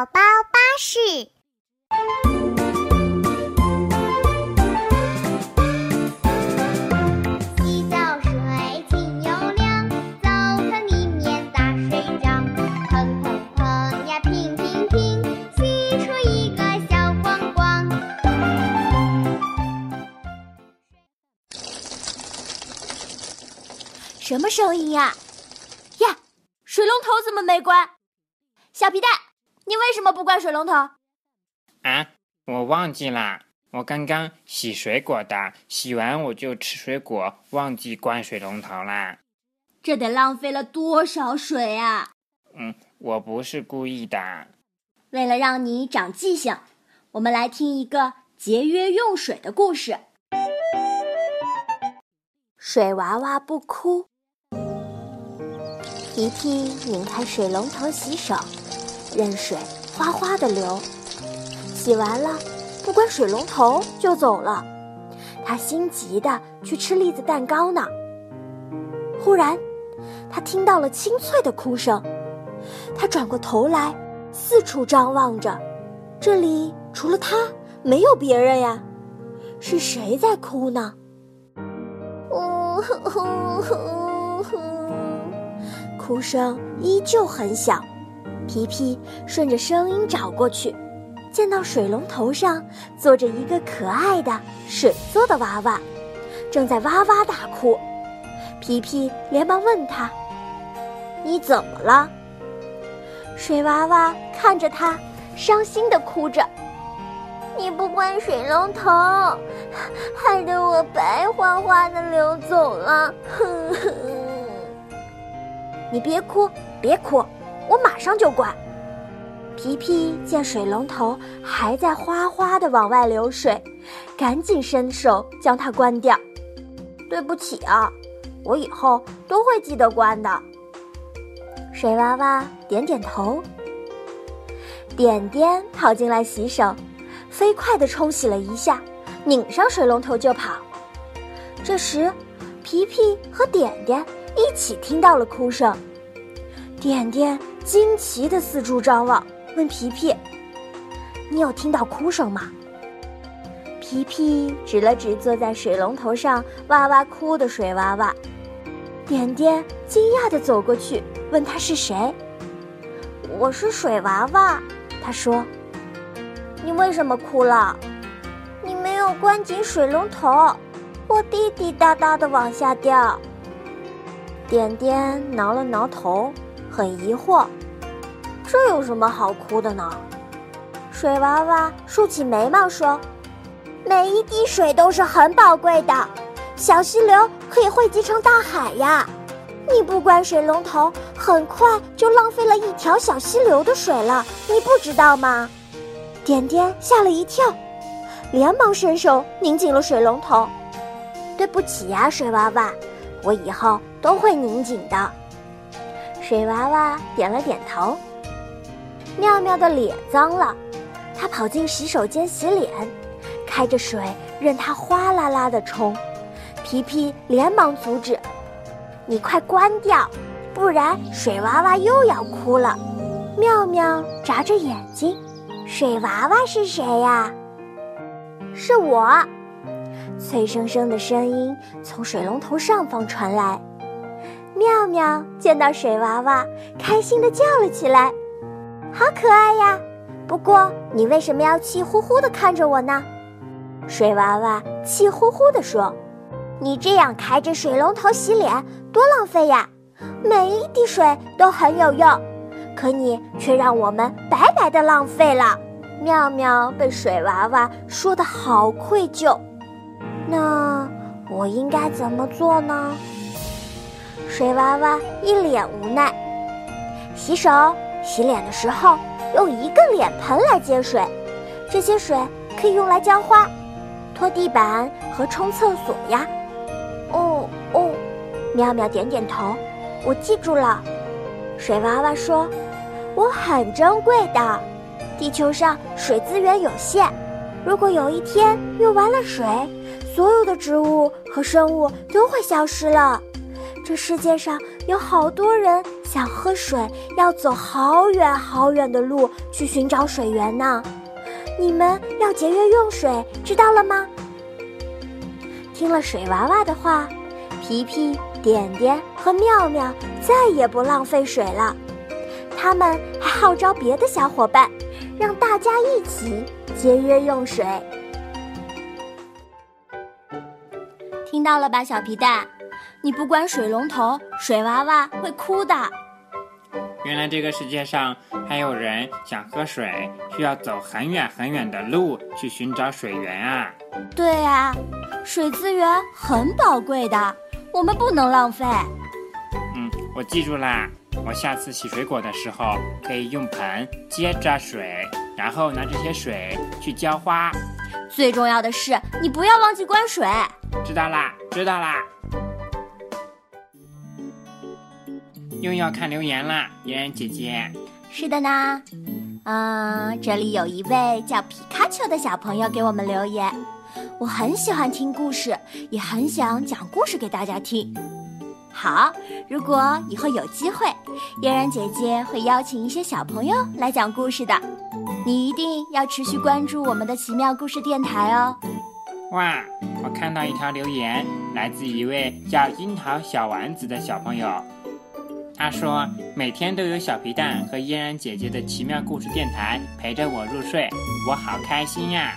宝宝巴士。洗澡水清又凉，澡堂里面打水仗，砰砰砰呀，乒乒乒，洗出一个小光光。什么声音呀？呀，水龙头怎么没关？小皮蛋，你为什么不关水龙头？啊，我忘记啦，我刚刚洗水果的，洗完我就吃水果，忘记关水龙头啦。这得浪费了多少水啊！嗯，我不是故意的。为了让你长记性，我们来听一个节约用水的故事。水娃娃不哭。皮皮拧开水龙头洗手，任水哗哗的流。洗完了，不关水龙头就走了。他心急的去吃栗子蛋糕呢。忽然，他听到了清脆的哭声。他转过头来，四处张望着，这里除了他，没有别人呀。是谁在哭呢？呜呼呼呼呼！哭声依旧很小。皮皮顺着声音找过去，见到水龙头上坐着一个可爱的水做的娃娃，正在哇哇大哭。皮皮连忙问他：“你怎么了？”水娃娃看着他，伤心的哭着：“你不关水龙头，害得我白花花的流走了。”哼哼。你别哭，别哭，我马上就关。皮皮见水龙头还在哗哗的往外流水，赶紧伸手将它关掉。对不起啊，我以后都会记得关的。水娃娃点点头。点点跑进来洗手，飞快地冲洗了一下，拧上水龙头就跑。这时，皮皮和点点一起听到了哭声。点点惊奇的四处张望，问皮皮：“你有听到哭声吗？”皮皮指了指坐在水龙头上哇哇哭的水娃娃。点点惊讶地走过去，问他是谁。“我是水娃娃。”他说。“你为什么哭了？”“你没有关紧水龙头，我滴滴答答的往下掉。”点点挠了挠头。很疑惑，这有什么好哭的呢？水娃娃竖起眉毛说：“每一滴水都是很宝贵的，小溪流可以汇集成大海呀。你不关水龙头，很快就浪费了一条小溪流的水了，你不知道吗？”点点吓了一跳，连忙伸手拧紧了水龙头。“对不起呀，水娃娃，我以后都会拧紧的。”水娃娃点了点头。妙妙的脸脏了，他跑进洗手间洗脸，开着水任它哗啦啦的冲。皮皮连忙阻止：“你快关掉，不然水娃娃又要哭了。”妙妙眨着眼睛：“水娃娃是谁呀？”“是我。”脆生生的声音从水龙头上方传来。妙妙见到水娃娃，开心的叫了起来：“好可爱呀！不过你为什么要气呼呼的看着我呢？”水娃娃气呼呼地说：“你这样开着水龙头洗脸，多浪费呀！每一滴水都很有用，可你却让我们白白的浪费了。”妙妙被水娃娃说的好愧疚，那我应该怎么做呢？水娃娃一脸无奈，洗手、洗脸的时候用一个脸盆来接水，这些水可以用来浇花、拖地板和冲厕所呀。哦哦，妙妙点点头，我记住了。水娃娃说：“我很珍贵的，地球上水资源有限，如果有一天用完了水，所有的植物和生物都会消失了。”这世界上有好多人想喝水要走好远好远的路去寻找水源呢。你们要节约用水，知道了吗？听了水娃娃的话，皮皮、点点和妙妙再也不浪费水了。他们还号召别的小伙伴，让大家一起节约用水。听到了吧，小皮蛋？你不关水龙头，水娃娃会哭的。原来这个世界上还有人想喝水，需要走很远很远的路去寻找水源啊！对啊，水资源很宝贵的，我们不能浪费。嗯，我记住啦，我下次洗水果的时候可以用盆接着水，然后拿这些水去浇花。最重要的是，你不要忘记关水。知道啦，知道啦。又要看留言啦，嫣然姐姐。是的呢，嗯，这里有一位叫皮卡丘的小朋友给我们留言。我很喜欢听故事，也很想讲故事给大家听。好，如果以后有机会，嫣然姐姐会邀请一些小朋友来讲故事的。你一定要持续关注我们的奇妙故事电台哦。哇，我看到一条留言，来自一位叫樱桃小丸子的小朋友。他说：“每天都有小皮蛋和嫣然姐姐的奇妙故事电台陪着我入睡，我好开心呀！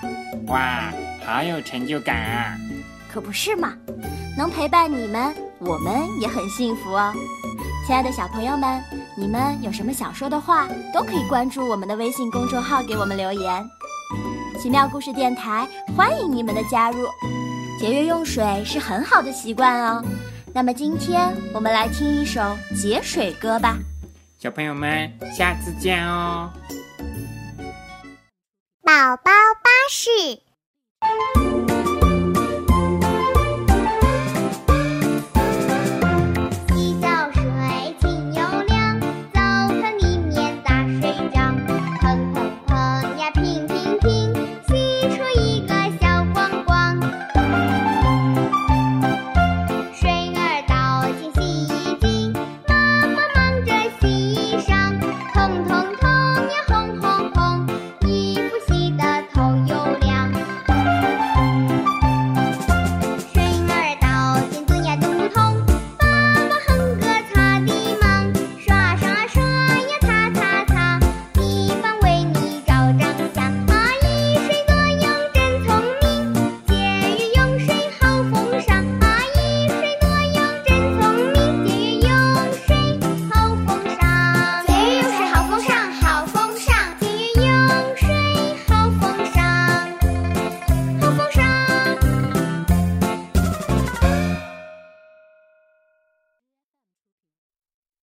哇，好有成就感啊！可不是嘛，能陪伴你们，我们也很幸福哦。亲爱的小朋友们，你们有什么想说的话，都可以关注我们的微信公众号给我们留言。奇妙故事电台欢迎你们的加入，节约用水是很好的习惯哦。”那么今天我们来听一首节水歌吧，小朋友们，下次见哦。宝宝巴士。